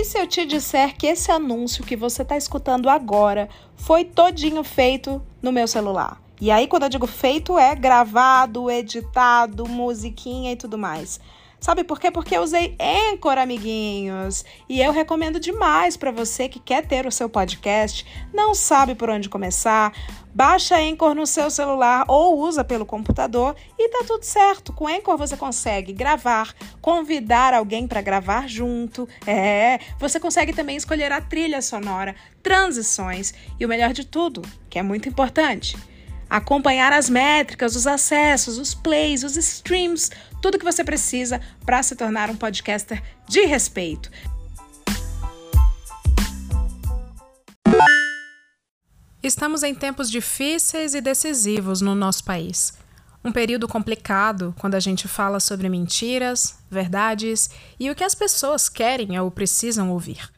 E se eu te disser que esse anúncio que você está escutando agora foi todinho feito no meu celular? E aí, quando eu digo feito, é gravado, editado, musiquinha e tudo mais. Sabe por quê? Porque eu usei Anchor, amiguinhos. E eu recomendo demais para você que quer ter o seu podcast, não sabe por onde começar, baixa Anchor no seu celular ou usa pelo computador e tá tudo certo. Com Anchor você consegue gravar, convidar alguém para gravar junto. É, você consegue também escolher a trilha sonora, transições e o melhor de tudo, que é muito importante, acompanhar as métricas, os acessos, os plays, os streams, tudo que você precisa para se tornar um podcaster de respeito. Estamos em tempos difíceis e decisivos no nosso país. Um período complicado quando a gente fala sobre mentiras, verdades e o que as pessoas querem ou precisam ouvir.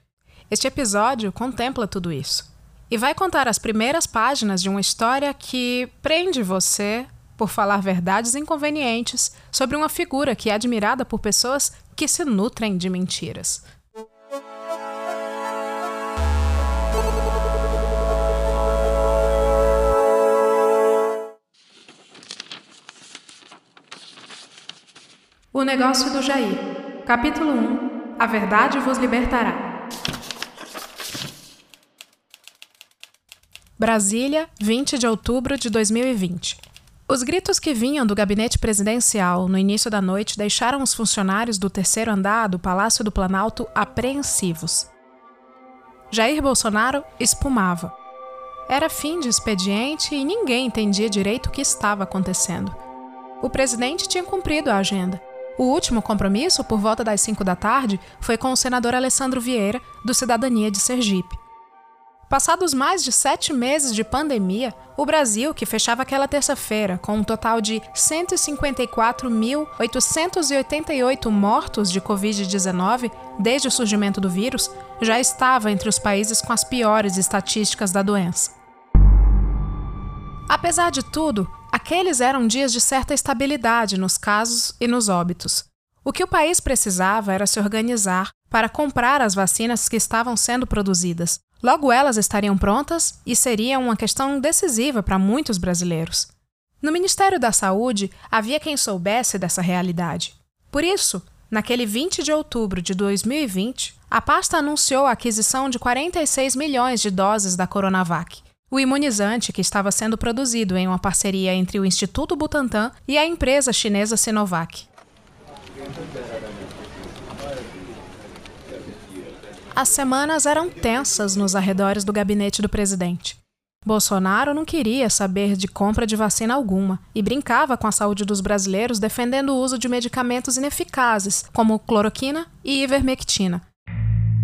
Este episódio contempla tudo isso e vai contar as primeiras páginas de uma história que prende você por falar verdades inconvenientes sobre uma figura que é admirada por pessoas que se nutrem de mentiras. O negócio do Jair. Capítulo 1. A verdade vos libertará. Brasília, 20 de outubro de 2020. Os gritos que vinham do gabinete presidencial no início da noite deixaram os funcionários do terceiro andar do Palácio do Planalto apreensivos. Jair Bolsonaro espumava. Era fim de expediente e ninguém entendia direito o que estava acontecendo. O presidente tinha cumprido a agenda. O último compromisso, por volta das 5 da tarde, foi com o senador Alessandro Vieira, do Cidadania de Sergipe. Passados mais de sete meses de pandemia, o Brasil, que fechava aquela terça-feira com um total de 154.888 mortos de Covid-19 desde o surgimento do vírus, já estava entre os países com as piores estatísticas da doença. Apesar de tudo, aqueles eram dias de certa estabilidade nos casos e nos óbitos. O que o país precisava era se organizar para comprar as vacinas que estavam sendo produzidas, Logo elas estariam prontas e seria uma questão decisiva para muitos brasileiros. No Ministério da Saúde havia quem soubesse dessa realidade. Por isso, naquele 20 de outubro de 2020, a pasta anunciou a aquisição de 46 milhões de doses da Coronavac, o imunizante que estava sendo produzido em uma parceria entre o Instituto Butantan e a empresa chinesa Sinovac. As semanas eram tensas nos arredores do gabinete do presidente. Bolsonaro não queria saber de compra de vacina alguma e brincava com a saúde dos brasileiros defendendo o uso de medicamentos ineficazes, como cloroquina e ivermectina,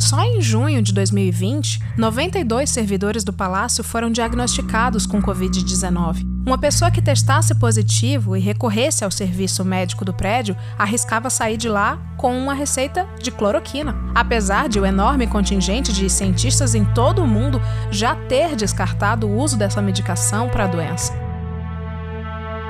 só em junho de 2020, 92 servidores do palácio foram diagnosticados com Covid-19. Uma pessoa que testasse positivo e recorresse ao serviço médico do prédio arriscava sair de lá com uma receita de cloroquina, apesar de o enorme contingente de cientistas em todo o mundo já ter descartado o uso dessa medicação para a doença.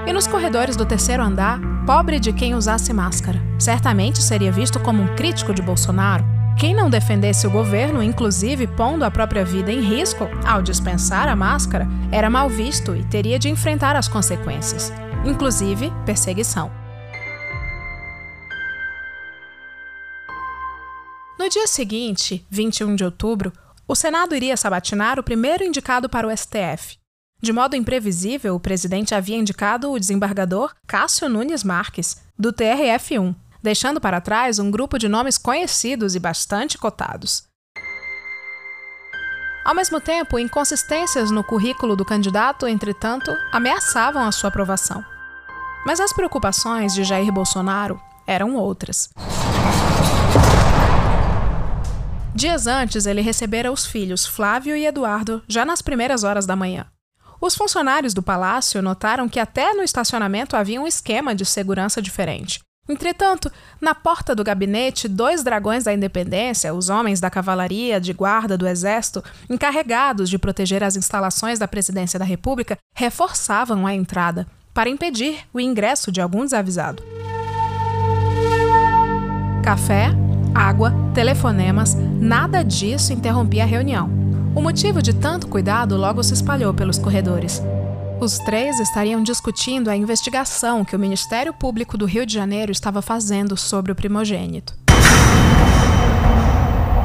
E nos corredores do terceiro andar, pobre de quem usasse máscara. Certamente seria visto como um crítico de Bolsonaro quem não defendesse o governo, inclusive pondo a própria vida em risco ao dispensar a máscara, era mal visto e teria de enfrentar as consequências, inclusive perseguição. No dia seguinte, 21 de outubro, o Senado iria sabatinar o primeiro indicado para o STF. De modo imprevisível, o presidente havia indicado o desembargador Cássio Nunes Marques, do TRF1, deixando para trás um grupo de nomes conhecidos e bastante cotados. Ao mesmo tempo, inconsistências no currículo do candidato, entretanto, ameaçavam a sua aprovação. Mas as preocupações de Jair Bolsonaro eram outras. Dias antes, ele recebera os filhos Flávio e Eduardo já nas primeiras horas da manhã. Os funcionários do palácio notaram que até no estacionamento havia um esquema de segurança diferente. Entretanto, na porta do gabinete, dois dragões da independência, os homens da cavalaria de guarda do exército, encarregados de proteger as instalações da presidência da República, reforçavam a entrada para impedir o ingresso de algum desavisado. Café, água, telefonemas, nada disso interrompia a reunião. O motivo de tanto cuidado logo se espalhou pelos corredores. Os três estariam discutindo a investigação que o Ministério Público do Rio de Janeiro estava fazendo sobre o primogênito.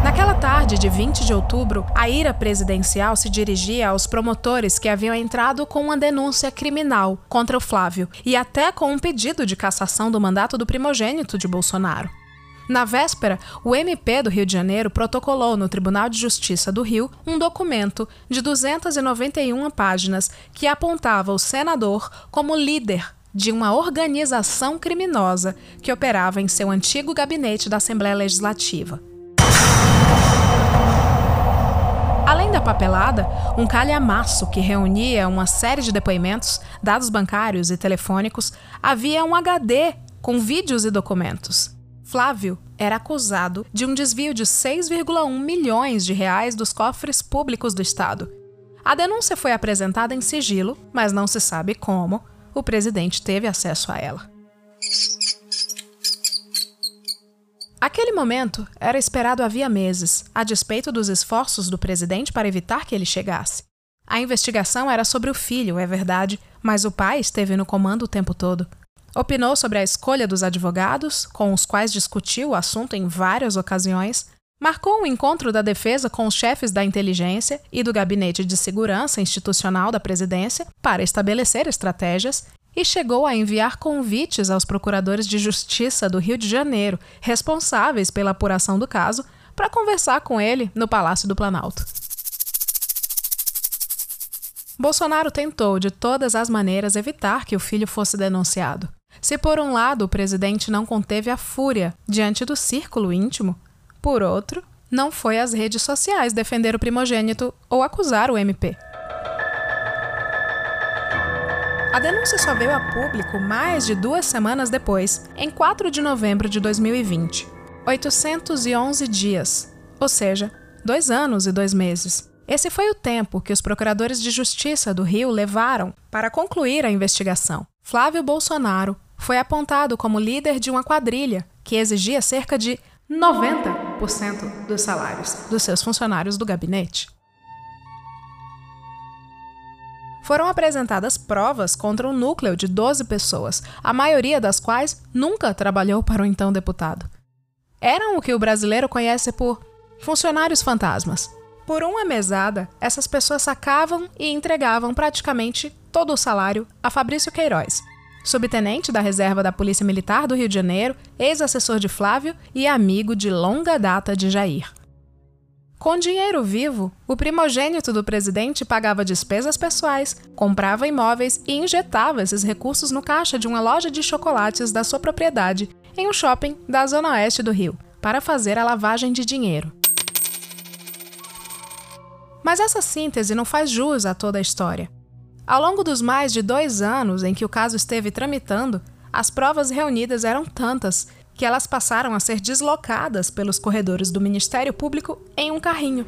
Naquela tarde de 20 de outubro, a ira presidencial se dirigia aos promotores que haviam entrado com uma denúncia criminal contra o Flávio e até com um pedido de cassação do mandato do primogênito de Bolsonaro. Na véspera, o MP do Rio de Janeiro protocolou no Tribunal de Justiça do Rio um documento de 291 páginas que apontava o senador como líder de uma organização criminosa que operava em seu antigo gabinete da Assembleia Legislativa. Além da papelada, um calhamaço que reunia uma série de depoimentos, dados bancários e telefônicos, havia um HD com vídeos e documentos. Flávio era acusado de um desvio de 6,1 milhões de reais dos cofres públicos do Estado. A denúncia foi apresentada em sigilo, mas não se sabe como o presidente teve acesso a ela. Aquele momento era esperado havia meses, a despeito dos esforços do presidente para evitar que ele chegasse. A investigação era sobre o filho, é verdade, mas o pai esteve no comando o tempo todo. Opinou sobre a escolha dos advogados, com os quais discutiu o assunto em várias ocasiões, marcou um encontro da defesa com os chefes da inteligência e do gabinete de segurança institucional da presidência para estabelecer estratégias e chegou a enviar convites aos procuradores de justiça do Rio de Janeiro, responsáveis pela apuração do caso, para conversar com ele no Palácio do Planalto. Bolsonaro tentou de todas as maneiras evitar que o filho fosse denunciado. Se por um lado o presidente não conteve a fúria diante do círculo íntimo, por outro, não foi às redes sociais defender o primogênito ou acusar o MP. A denúncia só veio a público mais de duas semanas depois, em 4 de novembro de 2020. 811 dias, ou seja, dois anos e dois meses. Esse foi o tempo que os procuradores de justiça do Rio levaram para concluir a investigação. Flávio Bolsonaro foi apontado como líder de uma quadrilha que exigia cerca de 90% dos salários dos seus funcionários do gabinete. Foram apresentadas provas contra um núcleo de 12 pessoas, a maioria das quais nunca trabalhou para o então deputado. Eram o que o brasileiro conhece por funcionários fantasmas. Por uma mesada, essas pessoas sacavam e entregavam praticamente todo o salário a Fabrício Queiroz, subtenente da reserva da Polícia Militar do Rio de Janeiro, ex-assessor de Flávio e amigo de longa data de Jair. Com dinheiro vivo, o primogênito do presidente pagava despesas pessoais, comprava imóveis e injetava esses recursos no caixa de uma loja de chocolates da sua propriedade, em um shopping da zona oeste do Rio, para fazer a lavagem de dinheiro. Mas essa síntese não faz jus a toda a história. Ao longo dos mais de dois anos em que o caso esteve tramitando, as provas reunidas eram tantas que elas passaram a ser deslocadas pelos corredores do Ministério Público em um carrinho.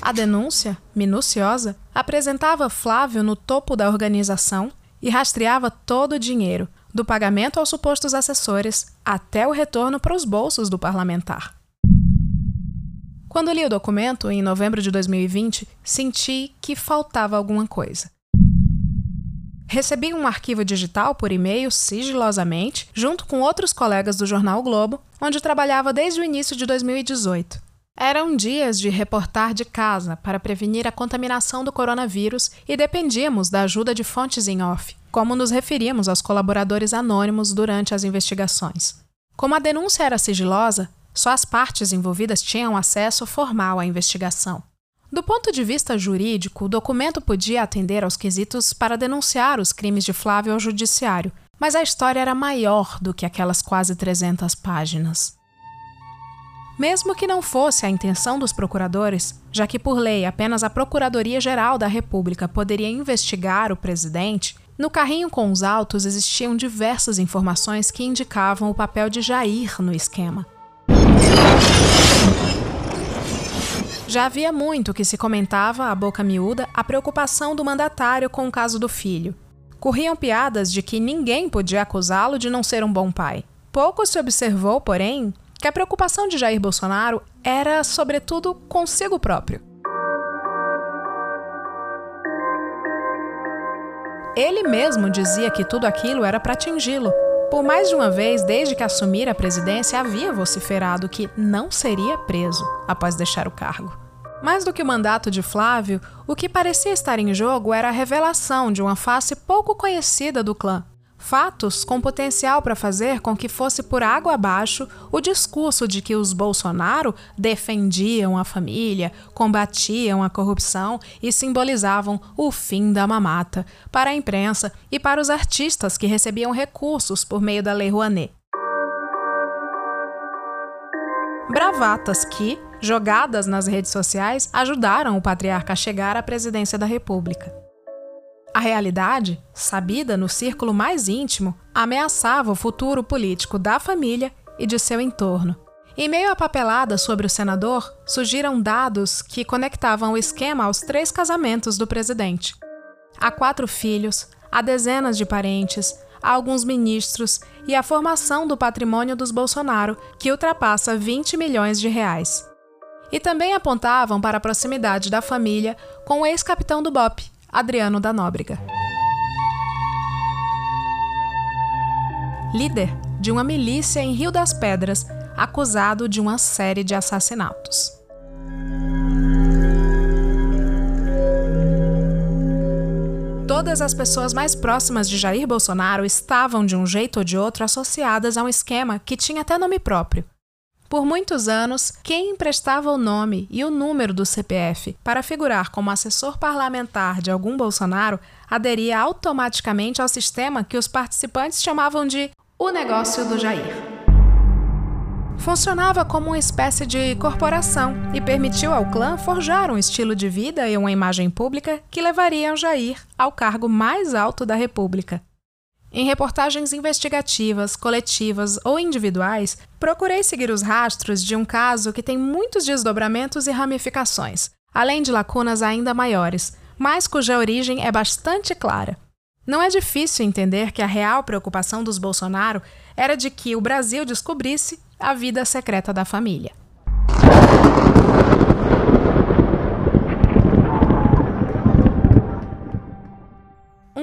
A denúncia, minuciosa, apresentava Flávio no topo da organização e rastreava todo o dinheiro, do pagamento aos supostos assessores até o retorno para os bolsos do parlamentar. Quando li o documento, em novembro de 2020, senti que faltava alguma coisa. Recebi um arquivo digital por e-mail sigilosamente, junto com outros colegas do jornal o Globo, onde trabalhava desde o início de 2018. Eram dias de reportar de casa para prevenir a contaminação do coronavírus e dependíamos da ajuda de fontes em off, como nos referíamos aos colaboradores anônimos durante as investigações. Como a denúncia era sigilosa, só as partes envolvidas tinham acesso formal à investigação. Do ponto de vista jurídico, o documento podia atender aos quesitos para denunciar os crimes de Flávio ao judiciário, mas a história era maior do que aquelas quase 300 páginas. Mesmo que não fosse a intenção dos procuradores, já que por lei apenas a Procuradoria-Geral da República poderia investigar o presidente, no carrinho com os autos existiam diversas informações que indicavam o papel de Jair no esquema. Já havia muito que se comentava, a boca miúda, a preocupação do mandatário com o caso do filho. Corriam piadas de que ninguém podia acusá-lo de não ser um bom pai. Pouco se observou, porém, que a preocupação de Jair Bolsonaro era, sobretudo, consigo próprio. Ele mesmo dizia que tudo aquilo era para atingi-lo. Por mais de uma vez, desde que assumira a presidência, havia vociferado que não seria preso após deixar o cargo. Mais do que o mandato de Flávio, o que parecia estar em jogo era a revelação de uma face pouco conhecida do clã. Fatos com potencial para fazer com que fosse por água abaixo o discurso de que os Bolsonaro defendiam a família, combatiam a corrupção e simbolizavam o fim da mamata para a imprensa e para os artistas que recebiam recursos por meio da Lei Rouanet. Bravatas que, jogadas nas redes sociais, ajudaram o patriarca a chegar à presidência da República. A realidade, sabida no círculo mais íntimo, ameaçava o futuro político da família e de seu entorno. Em meio à papelada sobre o senador, surgiram dados que conectavam o esquema aos três casamentos do presidente. Há quatro filhos, há dezenas de parentes, há alguns ministros e a formação do patrimônio dos Bolsonaro, que ultrapassa 20 milhões de reais e também apontavam para a proximidade da família com o ex-capitão do BOP, Adriano da Nóbrega. Líder de uma milícia em Rio das Pedras, acusado de uma série de assassinatos. Todas as pessoas mais próximas de Jair Bolsonaro estavam, de um jeito ou de outro, associadas a um esquema que tinha até nome próprio: por muitos anos, quem emprestava o nome e o número do CPF para figurar como assessor parlamentar de algum Bolsonaro aderia automaticamente ao sistema que os participantes chamavam de o negócio do Jair. Funcionava como uma espécie de corporação e permitiu ao clã forjar um estilo de vida e uma imagem pública que levariam Jair ao cargo mais alto da República. Em reportagens investigativas, coletivas ou individuais, procurei seguir os rastros de um caso que tem muitos desdobramentos e ramificações, além de lacunas ainda maiores, mas cuja origem é bastante clara. Não é difícil entender que a real preocupação dos Bolsonaro era de que o Brasil descobrisse a vida secreta da família.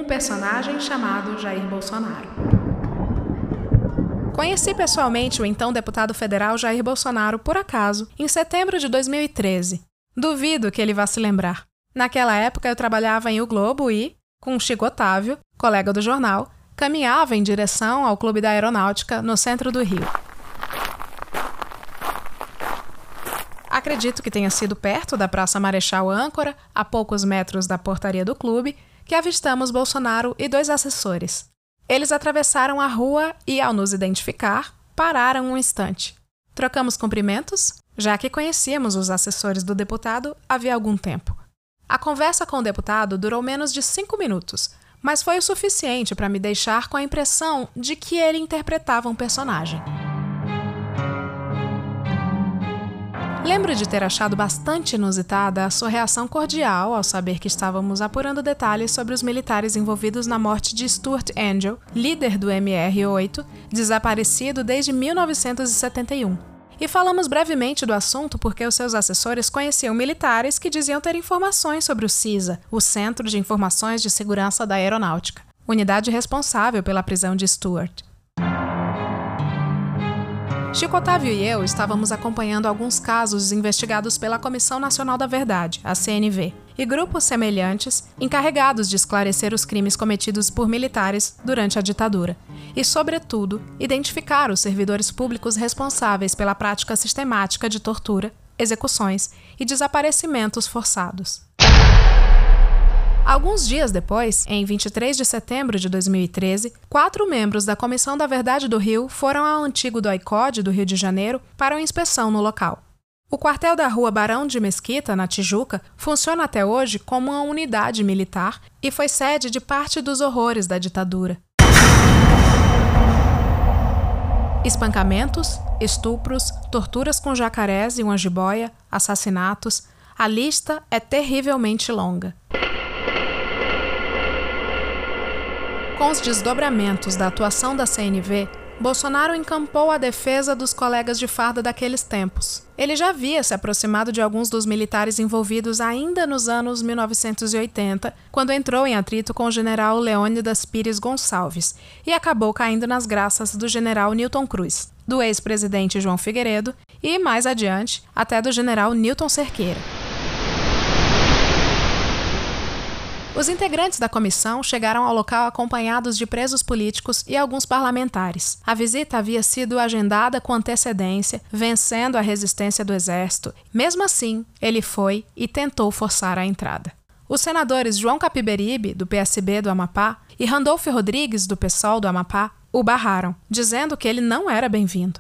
Personagem chamado Jair Bolsonaro. Conheci pessoalmente o então deputado federal Jair Bolsonaro por acaso em setembro de 2013. Duvido que ele vá se lembrar. Naquela época eu trabalhava em O Globo e, com Chico Otávio, colega do jornal, caminhava em direção ao Clube da Aeronáutica no centro do Rio. Acredito que tenha sido perto da Praça Marechal Âncora, a poucos metros da portaria do clube, que avistamos Bolsonaro e dois assessores. Eles atravessaram a rua e, ao nos identificar, pararam um instante. Trocamos cumprimentos, já que conhecíamos os assessores do deputado havia algum tempo. A conversa com o deputado durou menos de cinco minutos, mas foi o suficiente para me deixar com a impressão de que ele interpretava um personagem. Lembro de ter achado bastante inusitada a sua reação cordial ao saber que estávamos apurando detalhes sobre os militares envolvidos na morte de Stuart Angel, líder do MR-8, desaparecido desde 1971. E falamos brevemente do assunto porque os seus assessores conheciam militares que diziam ter informações sobre o CISA, o Centro de Informações de Segurança da Aeronáutica, unidade responsável pela prisão de Stuart. Chico Otávio e eu estávamos acompanhando alguns casos investigados pela Comissão Nacional da Verdade, a CNV, e grupos semelhantes encarregados de esclarecer os crimes cometidos por militares durante a ditadura, e, sobretudo, identificar os servidores públicos responsáveis pela prática sistemática de tortura, execuções e desaparecimentos forçados. Alguns dias depois, em 23 de setembro de 2013, quatro membros da Comissão da Verdade do Rio foram ao antigo DOICOD do Rio de Janeiro para uma inspeção no local. O quartel da rua Barão de Mesquita, na Tijuca, funciona até hoje como uma unidade militar e foi sede de parte dos horrores da ditadura. Espancamentos, estupros, torturas com jacarés e uma jiboia, assassinatos, a lista é terrivelmente longa. Com os desdobramentos da atuação da CNV, Bolsonaro encampou a defesa dos colegas de farda daqueles tempos. Ele já havia se aproximado de alguns dos militares envolvidos ainda nos anos 1980, quando entrou em atrito com o general Leônidas Pires Gonçalves e acabou caindo nas graças do general Newton Cruz, do ex-presidente João Figueiredo e, mais adiante, até do general Newton Cerqueira. Os integrantes da comissão chegaram ao local acompanhados de presos políticos e alguns parlamentares. A visita havia sido agendada com antecedência, vencendo a resistência do exército. Mesmo assim, ele foi e tentou forçar a entrada. Os senadores João Capiberibe, do PSB do Amapá, e Randolfo Rodrigues, do PSOL do Amapá, o barraram, dizendo que ele não era bem-vindo.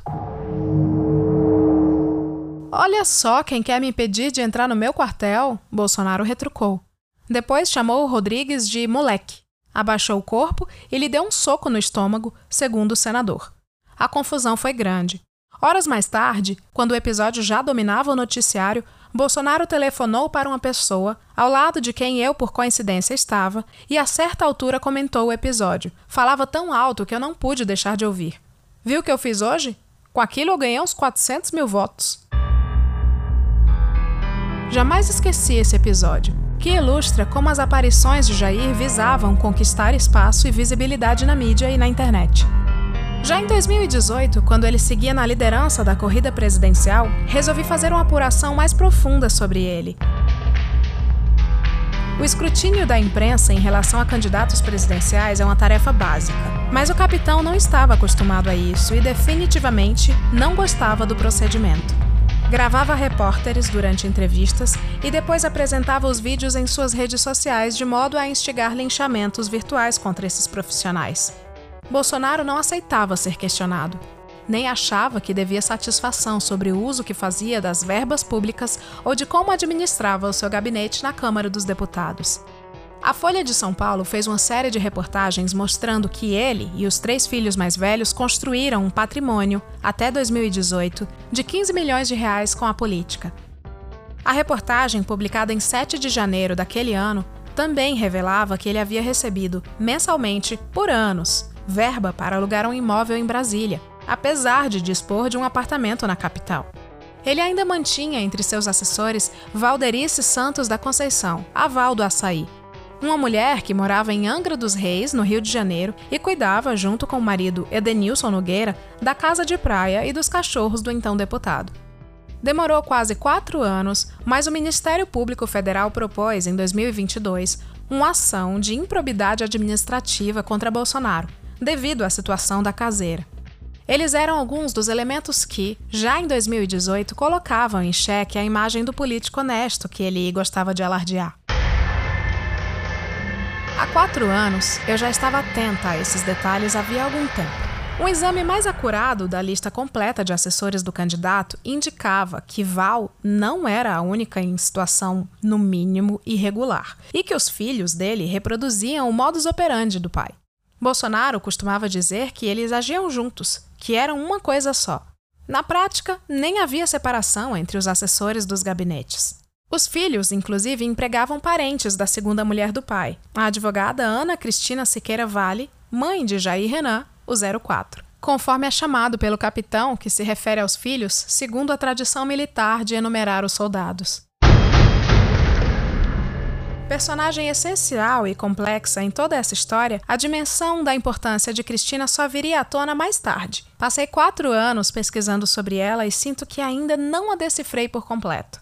Olha só quem quer me impedir de entrar no meu quartel, Bolsonaro retrucou. Depois chamou Rodrigues de moleque, abaixou o corpo e lhe deu um soco no estômago, segundo o senador. A confusão foi grande. Horas mais tarde, quando o episódio já dominava o noticiário, Bolsonaro telefonou para uma pessoa, ao lado de quem eu, por coincidência, estava, e a certa altura comentou o episódio. Falava tão alto que eu não pude deixar de ouvir. Viu o que eu fiz hoje? Com aquilo eu ganhei uns 400 mil votos. Jamais esqueci esse episódio que ilustra como as aparições de Jair visavam conquistar espaço e visibilidade na mídia e na internet. Já em 2018, quando ele seguia na liderança da corrida presidencial, resolvi fazer uma apuração mais profunda sobre ele. O escrutínio da imprensa em relação a candidatos presidenciais é uma tarefa básica, mas o capitão não estava acostumado a isso e definitivamente não gostava do procedimento. Gravava repórteres durante entrevistas e depois apresentava os vídeos em suas redes sociais de modo a instigar linchamentos virtuais contra esses profissionais. Bolsonaro não aceitava ser questionado, nem achava que devia satisfação sobre o uso que fazia das verbas públicas ou de como administrava o seu gabinete na Câmara dos Deputados. A Folha de São Paulo fez uma série de reportagens mostrando que ele e os três filhos mais velhos construíram um patrimônio, até 2018, de 15 milhões de reais com a política. A reportagem, publicada em 7 de janeiro daquele ano, também revelava que ele havia recebido, mensalmente, por anos, verba para alugar um imóvel em Brasília, apesar de dispor de um apartamento na capital. Ele ainda mantinha entre seus assessores Valderice Santos da Conceição, aval do açaí, uma mulher que morava em Angra dos Reis, no Rio de Janeiro, e cuidava, junto com o marido Edenilson Nogueira, da casa de praia e dos cachorros do então deputado. Demorou quase quatro anos, mas o Ministério Público Federal propôs, em 2022, uma ação de improbidade administrativa contra Bolsonaro, devido à situação da caseira. Eles eram alguns dos elementos que, já em 2018, colocavam em xeque a imagem do político honesto que ele gostava de alardear. Há quatro anos, eu já estava atenta a esses detalhes havia algum tempo. Um exame mais acurado da lista completa de assessores do candidato indicava que Val não era a única em situação, no mínimo, irregular, e que os filhos dele reproduziam o modus operandi do pai. Bolsonaro costumava dizer que eles agiam juntos, que eram uma coisa só. Na prática, nem havia separação entre os assessores dos gabinetes. Os filhos, inclusive, empregavam parentes da segunda mulher do pai, a advogada Ana Cristina Siqueira Vale, mãe de Jair Renan, o 04. Conforme é chamado pelo capitão, que se refere aos filhos, segundo a tradição militar de enumerar os soldados. Personagem essencial e complexa em toda essa história, a dimensão da importância de Cristina só viria à tona mais tarde. Passei quatro anos pesquisando sobre ela e sinto que ainda não a decifrei por completo.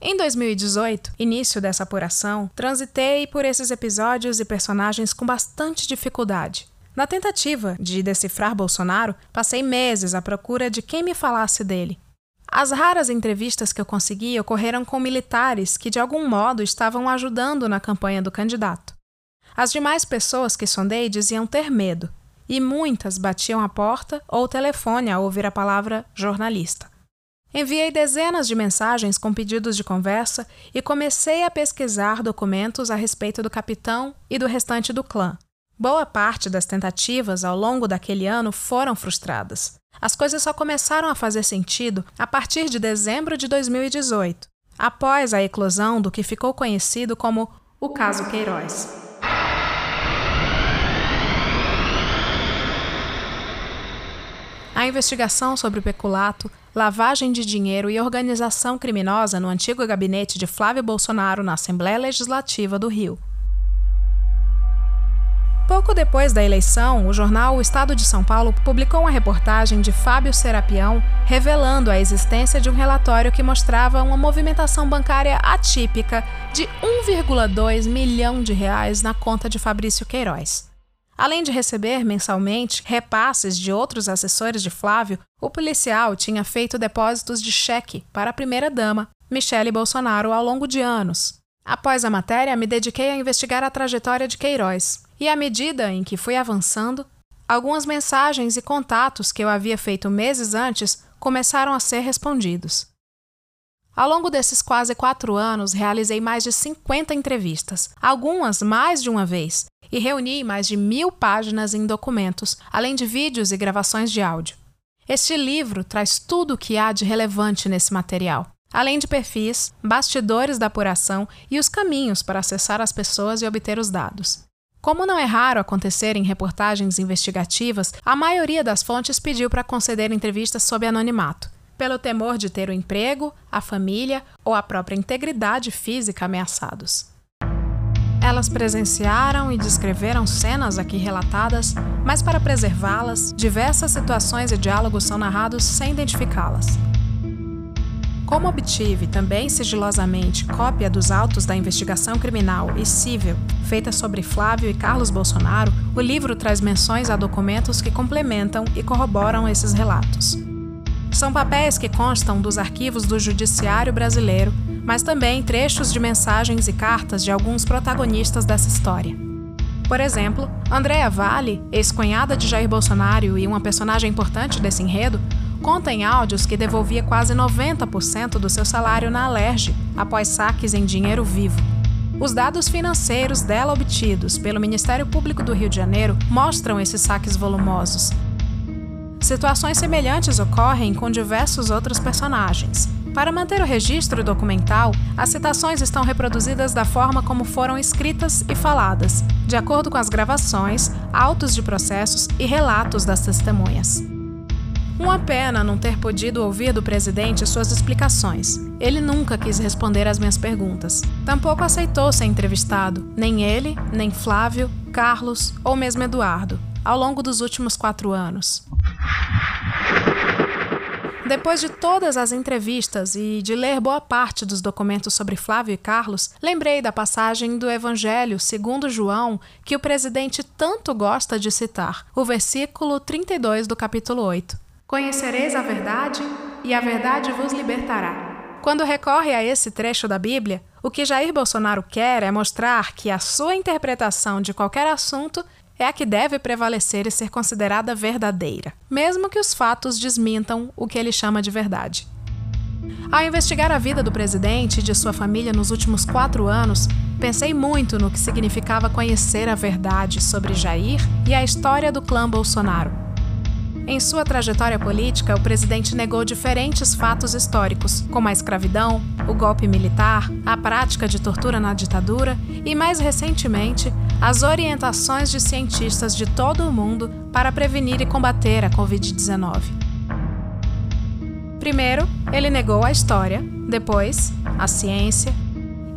Em 2018, início dessa apuração, transitei por esses episódios e personagens com bastante dificuldade. Na tentativa de decifrar Bolsonaro, passei meses à procura de quem me falasse dele. As raras entrevistas que eu consegui ocorreram com militares que, de algum modo, estavam ajudando na campanha do candidato. As demais pessoas que sondei diziam ter medo, e muitas batiam a porta ou telefone ao ouvir a palavra jornalista. Enviei dezenas de mensagens com pedidos de conversa e comecei a pesquisar documentos a respeito do capitão e do restante do clã. Boa parte das tentativas ao longo daquele ano foram frustradas. As coisas só começaram a fazer sentido a partir de dezembro de 2018, após a eclosão do que ficou conhecido como o caso Queiroz. A investigação sobre o peculato lavagem de dinheiro e organização criminosa no antigo gabinete de Flávio Bolsonaro na Assembleia Legislativa do Rio. Pouco depois da eleição, o jornal O Estado de São Paulo publicou uma reportagem de Fábio Serapião revelando a existência de um relatório que mostrava uma movimentação bancária atípica de 1,2 milhão de reais na conta de Fabrício Queiroz. Além de receber mensalmente repasses de outros assessores de Flávio, o policial tinha feito depósitos de cheque para a primeira-dama, Michele Bolsonaro, ao longo de anos. Após a matéria, me dediquei a investigar a trajetória de Queiroz, e à medida em que fui avançando, algumas mensagens e contatos que eu havia feito meses antes começaram a ser respondidos. Ao longo desses quase quatro anos, realizei mais de 50 entrevistas, algumas mais de uma vez, e reuni mais de mil páginas em documentos, além de vídeos e gravações de áudio. Este livro traz tudo o que há de relevante nesse material, além de perfis, bastidores da apuração e os caminhos para acessar as pessoas e obter os dados. Como não é raro acontecer em reportagens investigativas, a maioria das fontes pediu para conceder entrevistas sob anonimato, pelo temor de ter o emprego, a família ou a própria integridade física ameaçados. Elas presenciaram e descreveram cenas aqui relatadas, mas para preservá-las, diversas situações e diálogos são narrados sem identificá-las. Como obtive também sigilosamente cópia dos autos da investigação criminal e civil feita sobre Flávio e Carlos Bolsonaro, o livro traz menções a documentos que complementam e corroboram esses relatos. São papéis que constam dos arquivos do Judiciário brasileiro, mas também trechos de mensagens e cartas de alguns protagonistas dessa história. Por exemplo, Andréa Vale, ex-cunhada de Jair Bolsonaro e uma personagem importante desse enredo, conta em áudios que devolvia quase 90% do seu salário na Alerj após saques em dinheiro vivo. Os dados financeiros dela obtidos pelo Ministério Público do Rio de Janeiro mostram esses saques volumosos. Situações semelhantes ocorrem com diversos outros personagens. Para manter o registro documental, as citações estão reproduzidas da forma como foram escritas e faladas, de acordo com as gravações, autos de processos e relatos das testemunhas. Uma pena não ter podido ouvir do presidente suas explicações. Ele nunca quis responder às minhas perguntas. Tampouco aceitou ser entrevistado, nem ele, nem Flávio, Carlos ou mesmo Eduardo, ao longo dos últimos quatro anos. Depois de todas as entrevistas e de ler boa parte dos documentos sobre Flávio e Carlos, lembrei da passagem do Evangelho segundo João que o presidente tanto gosta de citar, o versículo 32 do capítulo 8. Conhecereis a verdade, e a verdade vos libertará. Quando recorre a esse trecho da Bíblia, o que Jair Bolsonaro quer é mostrar que a sua interpretação de qualquer assunto é a que deve prevalecer e ser considerada verdadeira, mesmo que os fatos desmintam o que ele chama de verdade. Ao investigar a vida do presidente e de sua família nos últimos quatro anos, pensei muito no que significava conhecer a verdade sobre Jair e a história do clã Bolsonaro em sua trajetória política, o presidente negou diferentes fatos históricos, como a escravidão, o golpe militar, a prática de tortura na ditadura e, mais recentemente, as orientações de cientistas de todo o mundo para prevenir e combater a Covid-19. Primeiro, ele negou a história, depois, a ciência,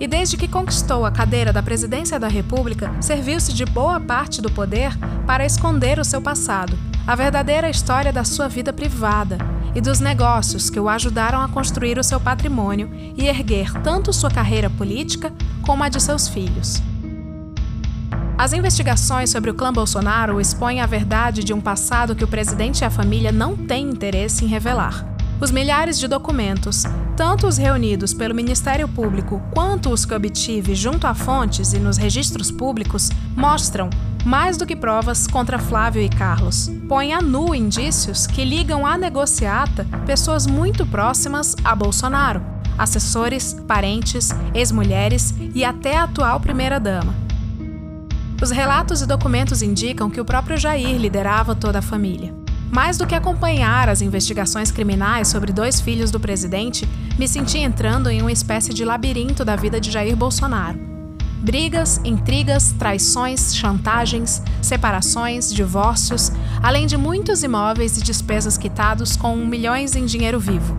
e desde que conquistou a cadeira da presidência da República, serviu-se de boa parte do poder para esconder o seu passado a verdadeira história da sua vida privada e dos negócios que o ajudaram a construir o seu patrimônio e erguer tanto sua carreira política como a de seus filhos. As investigações sobre o clã Bolsonaro expõem a verdade de um passado que o presidente e a família não têm interesse em revelar. Os milhares de documentos, tanto os reunidos pelo Ministério Público quanto os que obtive junto a fontes e nos registros públicos, mostram mais do que provas contra Flávio e Carlos. Põe a nu indícios que ligam à negociata pessoas muito próximas a Bolsonaro, assessores, parentes, ex-mulheres e até a atual primeira-dama. Os relatos e documentos indicam que o próprio Jair liderava toda a família. Mais do que acompanhar as investigações criminais sobre dois filhos do presidente, me senti entrando em uma espécie de labirinto da vida de Jair Bolsonaro Brigas, intrigas, traições, chantagens, separações, divórcios, além de muitos imóveis e despesas quitados com milhões em dinheiro vivo.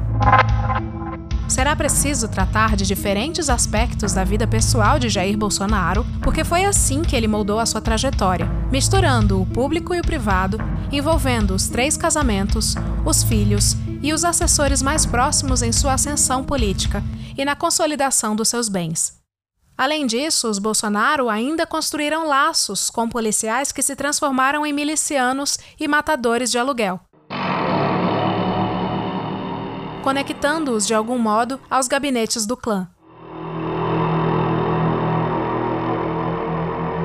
Será preciso tratar de diferentes aspectos da vida pessoal de Jair Bolsonaro, porque foi assim que ele moldou a sua trajetória, misturando o público e o privado, envolvendo os três casamentos, os filhos e os assessores mais próximos em sua ascensão política e na consolidação dos seus bens. Além disso, os Bolsonaro ainda construíram laços com policiais que se transformaram em milicianos e matadores de aluguel, conectando-os de algum modo aos gabinetes do clã.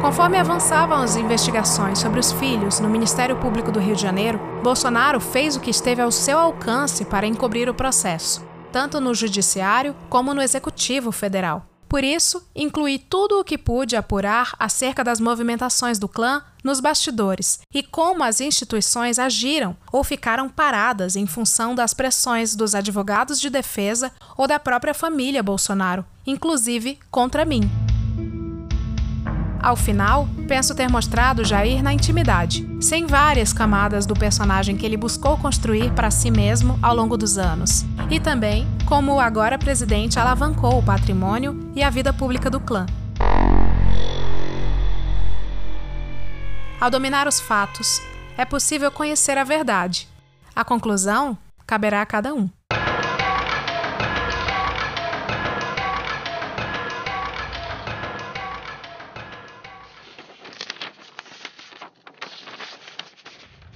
Conforme avançavam as investigações sobre os filhos no Ministério Público do Rio de Janeiro, Bolsonaro fez o que esteve ao seu alcance para encobrir o processo, tanto no Judiciário como no Executivo Federal. Por isso, incluí tudo o que pude apurar acerca das movimentações do clã nos bastidores e como as instituições agiram ou ficaram paradas em função das pressões dos advogados de defesa ou da própria família Bolsonaro, inclusive contra mim. Ao final, penso ter mostrado Jair na intimidade, sem várias camadas do personagem que ele buscou construir para si mesmo ao longo dos anos, e também como o agora presidente alavancou o patrimônio e a vida pública do clã. Ao dominar os fatos, é possível conhecer a verdade. A conclusão caberá a cada um.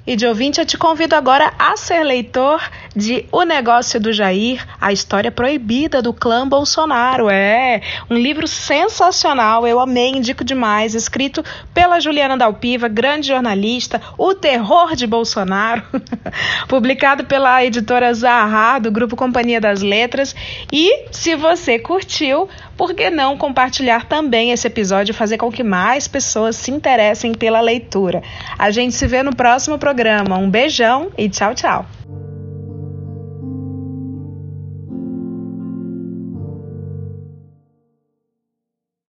E de ouvinte, eu te convido agora a ser leitor de O Negócio do Jair, a história proibida do clã Bolsonaro. É um livro sensacional, eu amei, indico demais, escrito pela Juliana Dalpiva, grande jornalista, O Terror de Bolsonaro, publicado pela editora Zaha, do grupo Companhia das Letras. E se você curtiu, por que não compartilhar também esse episódio e fazer com que mais pessoas se interessem pela leitura? A gente se vê no próximo programa. Um beijão e tchau, tchau.